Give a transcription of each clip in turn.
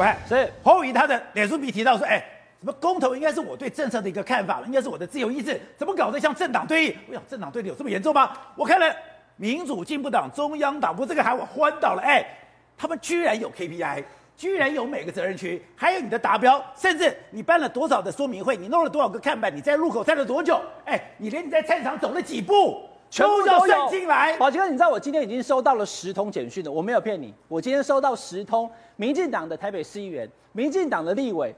喂，所以侯友宜他的脸书笔提到说，哎，什么公投应该是我对政策的一个看法，应该是我的自由意志，怎么搞得像政党对立？我想政党对立有这么严重吗？我看了民主进步党中央党部这个，还我昏倒了，哎，他们居然有 KPI。居然有每个责任区，还有你的达标，甚至你办了多少的说明会，你弄了多少个看板，你在路口站了多久？哎，你连你在菜场走了几步，全部都要算进来。宝杰哥，你知道我今天已经收到了十通简讯了，我没有骗你，我今天收到十通民进党的台北市议员、民进党的立委。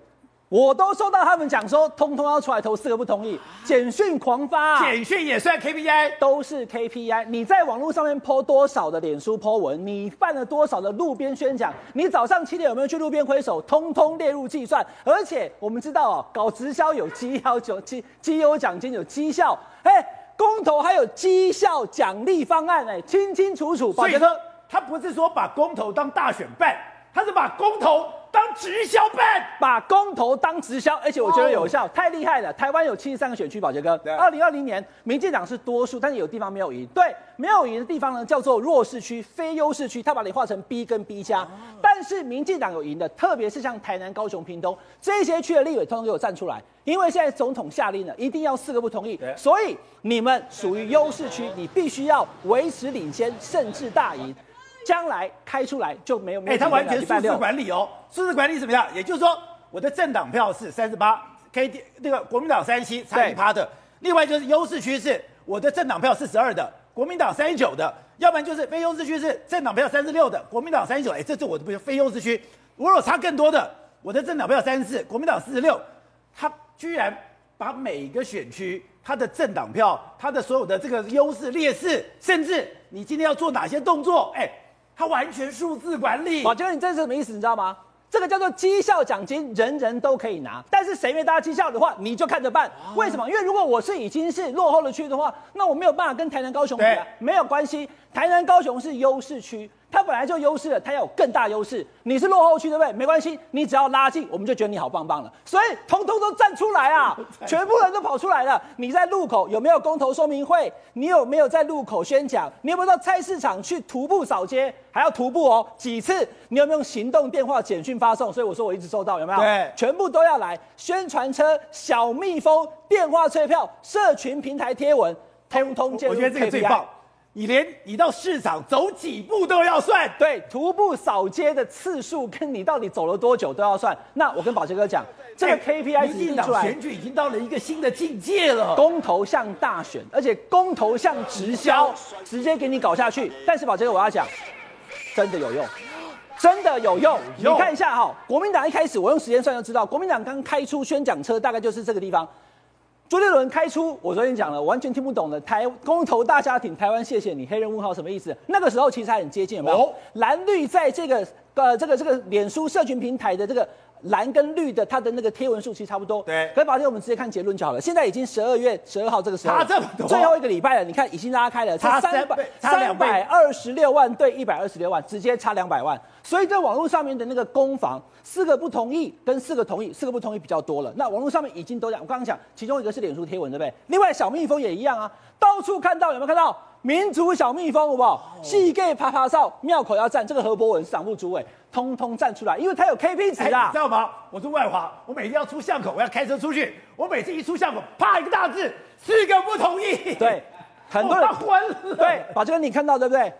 我都收到他们讲说，通通要出来投四个不同意，简讯狂发，啊，简讯也算 KPI，都是 KPI。你在网络上面 po 多少的脸书 po 文，你办了多少的路边宣讲，你早上七点有没有去路边挥手，通通列入计算。而且我们知道哦，搞直销有绩效奖绩绩优奖金有绩效，哎，公投还有绩效奖励方案，哎，清清楚楚。宝杰说，他不是说把公投当大选办，他是把公投。当直销办，把公投当直销，而且我觉得有效，oh. 太厉害了。台湾有七十三个选区，宝杰哥，二零二零年民进党是多数，但是有地方没有赢。对，没有赢的地方呢，叫做弱势区、非优势区，他把你划成 B 跟 B 加。Oh. 但是民进党有赢的，特别是像台南、高雄、屏东这些区的立委，通通给我站出来，因为现在总统下令了，一定要四个不同意，所以你们属于优势区，你必须要维持领先，甚至大赢。将来开出来就没有。哎，他完全数字管理哦，数字管理怎么样？也就是说，我的政党票是三十八，K D 那个国民党三十七，差一趴的。另外就是优势区是我的政党票四十二的，国民党三十九的。要不然就是非优势区是政党票三十六的，国民党三十九。哎，这是我的不非优势区。我有差更多的，我的政党票三十四，国民党四十六。他居然把每个选区他的政党票，他的所有的这个优势劣势，甚至你今天要做哪些动作，哎。他完全数字管理，我觉得你这是什么意思？你知道吗？这个叫做绩效奖金，人人都可以拿，但是谁没达到绩效的话，你就看着办。为什么？因为如果我是已经是落后的区的话，那我没有办法跟台南、高雄比啊。没有关系，台南、高雄是优势区。他本来就优势了，他要有更大优势。你是落后区，对不对？没关系，你只要拉近，我们就觉得你好棒棒了。所以，通通都站出来啊！全部人都跑出来了。你在路口有没有公投说明会？你有没有在路口宣讲？你有没有到菜市场去徒步扫街？还要徒步哦？几次？你有没有用行动电话、简讯发送？所以我说我一直收到，有没有？对，全部都要来。宣传车、小蜜蜂、电话催票、社群平台贴文，通通进入 KPI。我觉得这个最棒。你连你到市场走几步都要算，对，徒步扫街的次数跟你到底走了多久都要算。那我跟宝杰哥讲，这个 KPI 已经出来，选举已经到了一个新的境界了。公投像大选，而且公投像直销，直接给你搞下去。但是宝杰哥，我要讲，真的有用，真的有用。你看一下哈，国民党一开始我用时间算就知道，国民党刚开出宣讲车，大概就是这个地方。朱立伦开出，我昨天讲了，完全听不懂的。台公投大家庭，台湾谢谢你，黑人问号什么意思？那个时候其实还很接近，有没有？哦、蓝绿在这个呃这个这个脸书社群平台的这个。蓝跟绿的，它的那个贴文数其实差不多。对，可是宝杰，我们直接看结论就好了。现在已经十二月十二号这个时候，差这么多，最后一个礼拜了。你看已经拉开了，差三百三百二十六万对一百二十六万，直接差两百万。所以在网络上面的那个攻防，四个不同意跟四个同意，四个不同意比较多了。那网络上面已经都讲，我刚刚讲，其中一个是脸书贴文，对不对？另外小蜜蜂也一样啊，到处看到，有没有看到？民族小蜜蜂，好不好？细 gay 啪啪哨，庙口要站，这个何博文是党部主委，通通站出来，因为他有 KP 值啊，知道吗？我是外华，我每天要出巷口，我要开车出去，我每次一出巷口，啪一个大字，四个不同意。对，很多人。对，把这个，你看到对不对？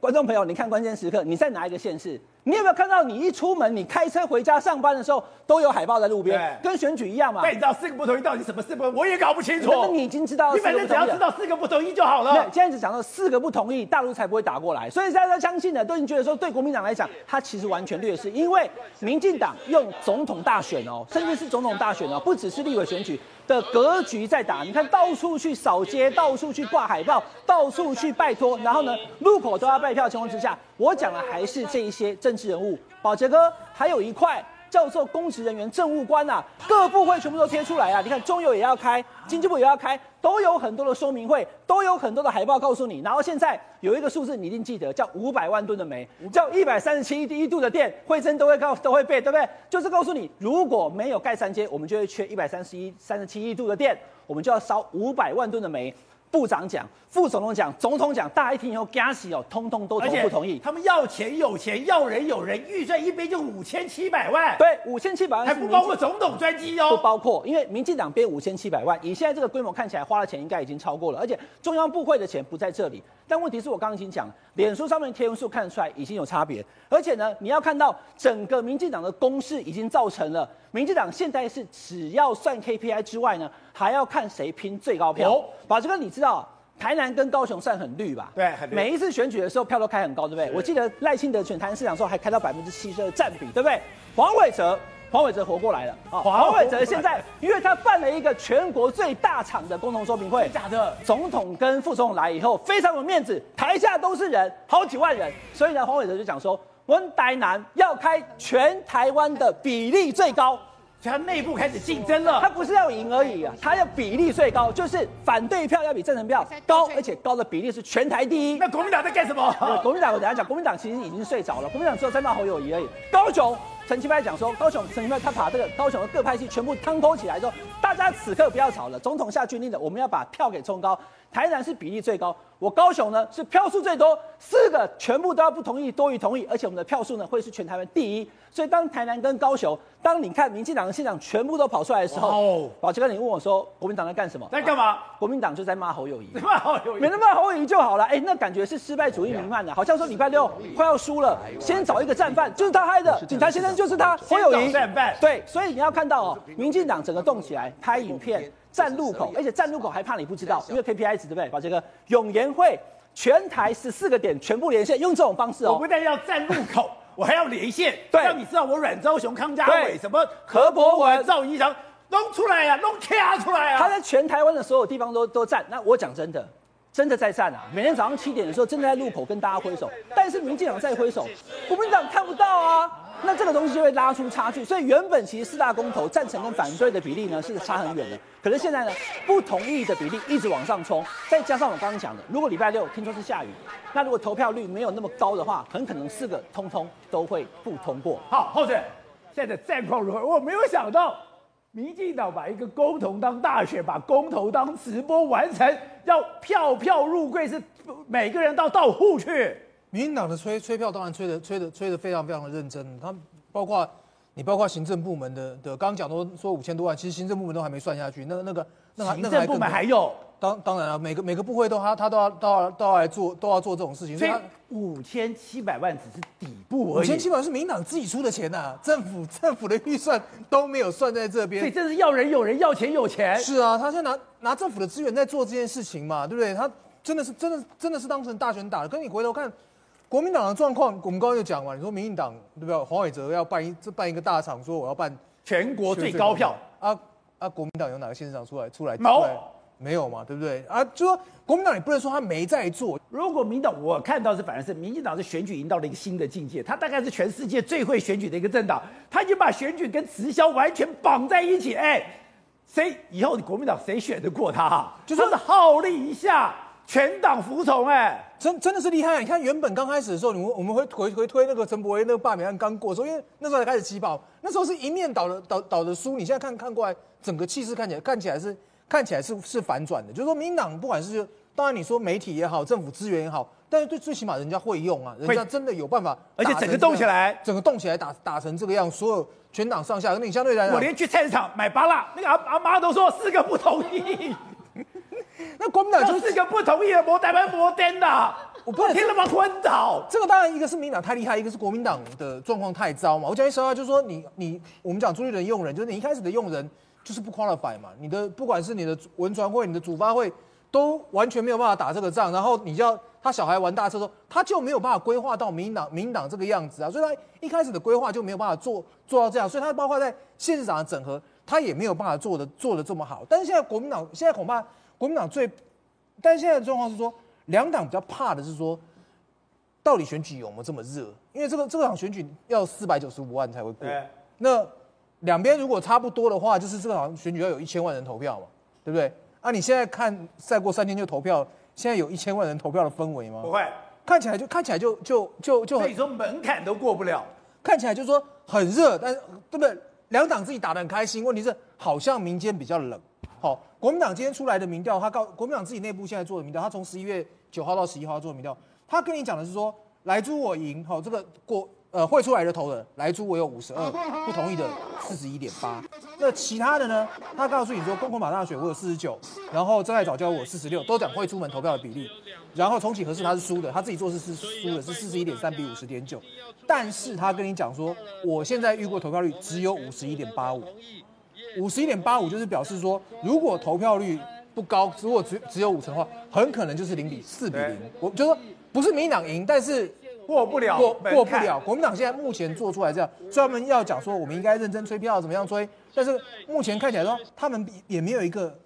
观众朋友，你看关键时刻，你在哪一个县市？你有没有看到，你一出门，你开车回家上班的时候，都有海报在路边，跟选举一样嘛？那你知道四个不同意到底什么四个？我也搞不清楚。那你已经知道，你反正只要知道四个不同意就好了。现在只讲到四个不同意，大陆才不会打过来。所以大家相信的，都已经觉得说，对国民党来讲，他其实完全劣势，因为民进党用总统大选哦，甚至是总统大选哦，不只是立委选举的格局在打。你看到处去扫街，到处去挂海报，到处去拜托，然后呢，路口都要拜票的情况之下，我讲的还是这一些政治人物。宝杰哥，还有一块叫做公职人员、政务官呐、各部会全部都贴出来啊！你看中油也要开，经济部也要开，都有很多的说明会，都有很多的海报告诉你。然后现在有一个数字你一定记得，叫五百万吨的煤，叫一百三十七亿度的电，惠贞都会告都会背，对不对？就是告诉你，如果没有盖三阶，我们就会缺一百三十一三十七亿度的电，我们就要烧五百万吨的煤。部长讲、副总统讲、总统讲，大家一听以后，加息哦，通通都同不同意。他们要钱有钱，要人有人，预算一边就五千七百万。对，五千七百万还不包括总统专机哦，不包括，因为民进党编五千七百万，以现在这个规模看起来，花的钱应该已经超过了，而且中央部会的钱不在这里。但问题是我刚刚已经讲，脸书上面贴文数看得出来已经有差别，而且呢，你要看到整个民进党的攻势已经造成了，民进党现在是只要算 KPI 之外呢，还要看谁拼最高票。哦，宝杰哥，你知道？台南跟高雄算很绿吧？对，很绿。每一次选举的时候票都开很高，对不对？我记得赖清德选台南市长的时候还开到百分之七十的占比，对不对？黄伟哲，黄伟哲活过来了啊！黄伟哲现在因为他办了一个全国最大场的共同说明会，假的。总统跟副总统来以后非常有面子，台下都是人，好几万人。所以呢，黄伟哲就讲说，我们台南要开全台湾的比例最高。他内部开始竞争了，他不是要赢而已啊，他要比例最高，就是反对票要比赞成票高，而且高的比例是全台第一。那国民党在干什么？国民党我等下讲，国民党其实已经睡着了，国民党只有在骂侯友谊而已。高雄陈其迈讲说，高雄陈其迈他把这个高雄的各派系全部摊剖起来说，大家此刻不要吵了，总统下军令了，我们要把票给冲高。台南是比例最高，我高雄呢是票数最多，四个全部都要不同意多于同意，而且我们的票数呢会是全台湾第一。所以当台南跟高雄，当你看民进党的县长全部都跑出来的时候，宝杰哥，你问我说国民党在干什么？在干嘛？国民党就在骂侯友谊，骂侯友宜，没那骂侯友谊就好了。哎，那感觉是失败主义弥漫的，好像说礼拜六快要输了，先找一个战犯，就是他害的，警察先生就是他，侯友宜战犯。对，所以你要看到哦，民进党整个动起来，拍影片。站路口，而且站路口还怕你不知道，因为 KPI 值对不对？把这个永延会全台十四个点全部连线，用这种方式哦。我不但要站路口，我还要连线，对，让你知道我阮昭雄、康佳伟什么何博文、赵怡翔弄出来呀、啊，弄卡出来啊。他在全台湾的所有地方都都站。那我讲真的，真的在站啊！每天早上七点的时候，真的在路口跟大家挥手。但是民进党在挥手，国民党看不到啊。那这个东西就会拉出差距，所以原本其实四大公投赞成跟反对的比例呢是差很远的，可是现在呢不同意的比例一直往上冲，再加上我刚刚讲的，如果礼拜六听说是下雨，那如果投票率没有那么高的话，很可能四个通通都会不通过。好，后者现在的战况如何？我没有想到，民进党把一个公投当大选，把公投当直播完成，要票票入柜，是每个人到到户去。民进党的催催票当然催的催的催的非常非常的认真，他包括你包括行政部门的的刚刚讲都说五千多万，其实行政部门都还没算下去，那那个那行政部门还有，当当然了，每个每个部会都他他都要都要都要来做都要做这种事情，所以五千七百万只是底部而已，五千七百万是民进党自己出的钱呐、啊，政府政府的预算都没有算在这边，所以真是要人有人要钱有钱，是啊，他现在拿拿政府的资源在做这件事情嘛，对不对？他真的是真的真的是当成大选打的，跟你回头看。国民党的状况，我们刚刚就讲完。你说民进党对不对？黄伟哲要办一这办一个大场，说我要办全国最高票啊啊！国民党有哪个县市长出来出来？没有，没有嘛，对不对？啊，就说国民党也不能说他没在做。如果民党我看到是反而是民进党是选举已经到了一个新的境界，他大概是全世界最会选举的一个政党，他已经把选举跟直销完全绑在一起。哎，谁以后国民党谁选得过他？就说是号令一下。全党服从，哎，真真的是厉害。你看，原本刚开始的时候，你们我们会回回推那个陈柏威那个罢免案刚过的时候，因为那时候才开始起跑，那时候是一面倒的倒倒的输。你现在看看过来，整个气势看起来看起来是看起来是是反转的。就是说，民进党不管是当然你说媒体也好，政府资源也好，但是最最起码人家会用啊，人家真的有办法，而且整个动起来，整个动起来打打成这个样，所有全党上下，那你相对来讲，我连去菜市场买芭辣，那个阿阿妈都说四个不同意。那国民党就是一个不同意的摩台湾摩登的，我不听他妈昏倒。这个当然一个是民进党太厉害，一个是国民党的状况太糟嘛。我讲句实话，就是说你你我们讲朱立伦用人，就是你一开始的用人就是不 qualify 嘛。你的不管是你的文传会、你的主发会，都完全没有办法打这个仗。然后你叫他小孩玩大车的时候，他就没有办法规划到民进党民进党这个样子啊。所以他一开始的规划就没有办法做做到这样。所以他包括在县市长的整合，他也没有办法做的做的这么好。但是现在国民党现在恐怕。国民党最，但现在的状况是说，两党比较怕的是说，到底选举有没有这么热？因为这个这场选举要四百九十五万才会过。那两边如果差不多的话，就是这个场选举要有一千万人投票嘛，对不对？啊，你现在看再过三天就投票，现在有一千万人投票的氛围吗？不会，看起来就看起来就就就就很，所以说门槛都过不了，看起来就是说很热，但是对不对？两党自己打得很开心，问题是好像民间比较冷。好，国民党今天出来的民调，他告国民党自己内部现在做的民调，他从十一月九号到十一号做的民调，他跟你讲的是说，来猪我赢，好，这个过呃会出来的投的莱猪我有五十二，不同意的四十一点八，那其他的呢，他告诉你说，公投马大选我有四十九，然后真爱早教我四十六，都讲会出门投票的比例，然后重启合适他是输的，他自己做事是输的，是四十一点三比五十点九，但是他跟你讲说，我现在预估投票率只有五十一点八五。五十一点八五就是表示说，如果投票率不高，如果只只有五成的话，很可能就是零比四比零。我就说不是民进党赢，但是过不了，过过不了。国民党现在目前做出来这样，专门要讲说我们应该认真催票，怎么样催？但是目前看起来说，他们也没有一个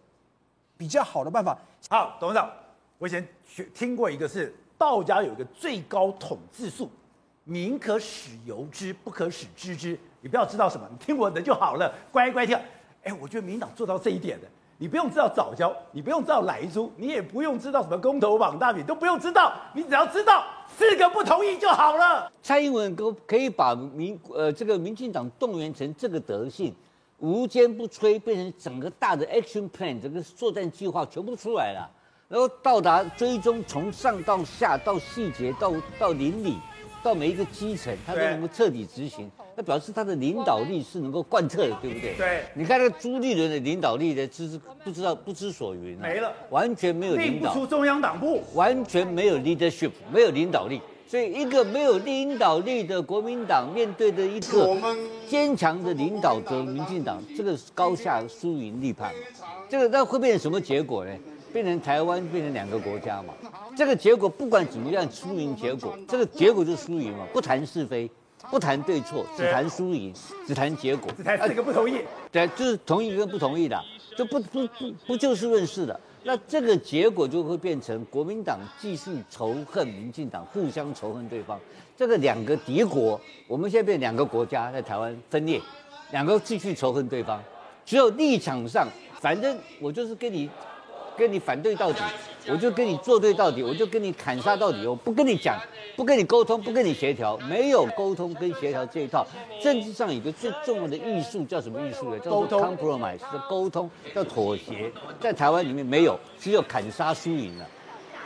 比较好的办法。好，董事长，我以前学听过一个是道家有一个最高统治术，民可使由之，不可使知之。你不要知道什么，你听我的就好了，乖乖听。哎，我觉得民党做到这一点的，你不用知道藻礁，你不用知道来猪，你也不用知道什么公投绑大饼，都不用知道，你只要知道四个不同意就好了。蔡英文可可以把民呃这个民进党动员成这个德性，无坚不摧，变成整个大的 action plan，整个作战计划全部出来了，然后到达追踪，从上到下到细节到到邻里。到每一个基层，他都能够彻底执行，那表示他的领导力是能够贯彻的，对不对？对。你看那个朱立伦的领导力的知不知道不知所云，没了，完全没有领导，不出中央党部，完全没有 leadership，没有领导力。所以一个没有领导力的国民党面对的一个坚强的领导者民进党，这个高下输赢立判，这个那会变成什么结果呢？变成台湾变成两个国家嘛？这个结果不管怎么样，输赢结果，这个结果就是输赢嘛。不谈是非，不谈对错，只谈输赢，只谈结果。只谈这个不同意。对，就是同意跟不同意的，就不不不不就事论事的。那这个结果就会变成国民党继续仇恨民进党，互相仇恨对方。这个两个敌国，我们现在变两个国家在台湾分裂，两个继续仇恨对方。只有立场上，反正我就是跟你。跟你反对到底，我就跟你作对到底，我就跟你砍杀到底，我不跟你讲，不跟你沟通，不跟你协调，没有沟通跟协调这一套。政治上有个最重要的艺术叫什么艺术呢？叫做 compromise，叫沟通，叫妥协。在台湾里面没有，只有砍杀输赢了。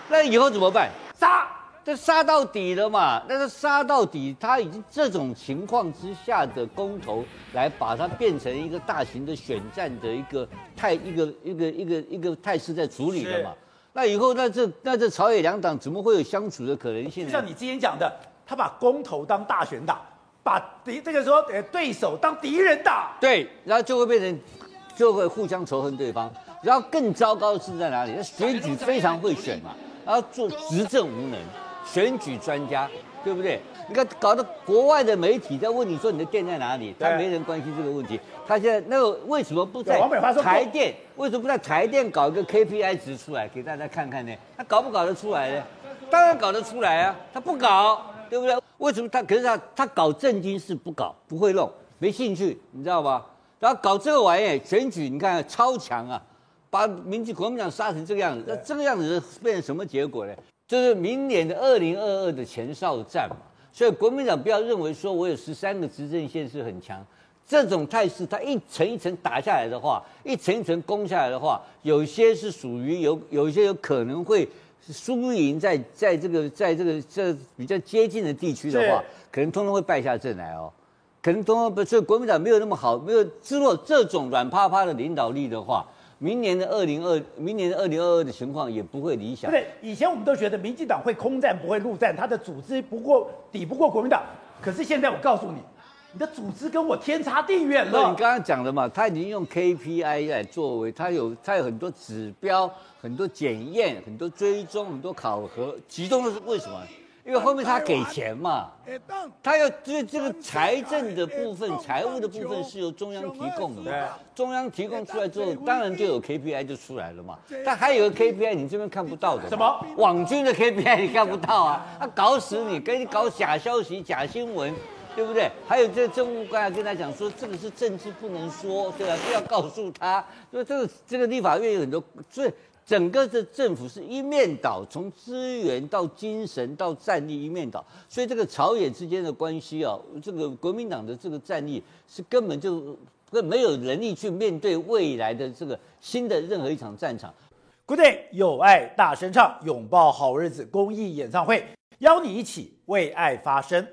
那以后怎么办？杀。这杀到底了嘛？那个杀到底，他已经这种情况之下的公投，来把它变成一个大型的选战的一个态，一个一个一个一个态势在处理了嘛？那以后那这那这朝野两党怎么会有相处的可能性呢？像你之前讲的，他把公投当大选打，把敌这个说呃对手当敌人打，对，然后就会变成就会互相仇恨对方。然后更糟糕的是在哪里？那选举非常会选嘛，然后做执政无能。选举专家，对不对？你看，搞得国外的媒体在问你说你的店在哪里，他没人关心这个问题。他现在那个为什么不在台电？为什么不在台电搞一个 KPI 值出来给大家看看呢？他搞不搞得出来呢？当然搞得出来啊！他不搞，对不对？为什么他？可是他他搞政经事不搞，不会弄，没兴趣，你知道吧？然后搞这个玩意儿，选举你看超强啊，把民进国民党杀成这个样子，那这个样子变成什么结果呢？就是明年的二零二二的前哨战嘛，所以国民党不要认为说我有十三个执政县是很强，这种态势，它一层一层打下来的话，一层一层攻下来的话，有些是属于有，有一些有可能会输赢在在这个在这个这比较接近的地区的话，可能通通会败下阵来哦，可能通通不，所以国民党没有那么好，没有之若这种软趴趴的领导力的话。明年的二零二，明年的二零二二的情况也不会理想。对，以前我们都觉得民进党会空战不会陆战，他的组织不过抵不过国民党。可是现在我告诉你，你的组织跟我天差地远了。那你刚刚讲的嘛，他已经用 KPI 来作为，他有他有很多指标、很多检验、很多追踪、很多考核，集中的是为什么？因为后面他给钱嘛，他要这这个财政的部分、财务的部分是由中央提供的，中央提供出来之后，当然就有 KPI 就出来了嘛。但还有个 KPI 你这边看不到的，什么？网军的 KPI 你看不到啊，他搞死你，给你搞假消息、假新闻，对不对？还有这政务官跟他讲说，这个是政治不能说，对吧？不要告诉他，因为这个这个立法院有很多，所以整个的政府是一面倒，从资源到精神到战力一面倒，所以这个朝野之间的关系啊，这个国民党的这个战力是根本就根没有能力去面对未来的这个新的任何一场战场。Good day，有爱大声唱，拥抱好日子公益演唱会，邀你一起为爱发声。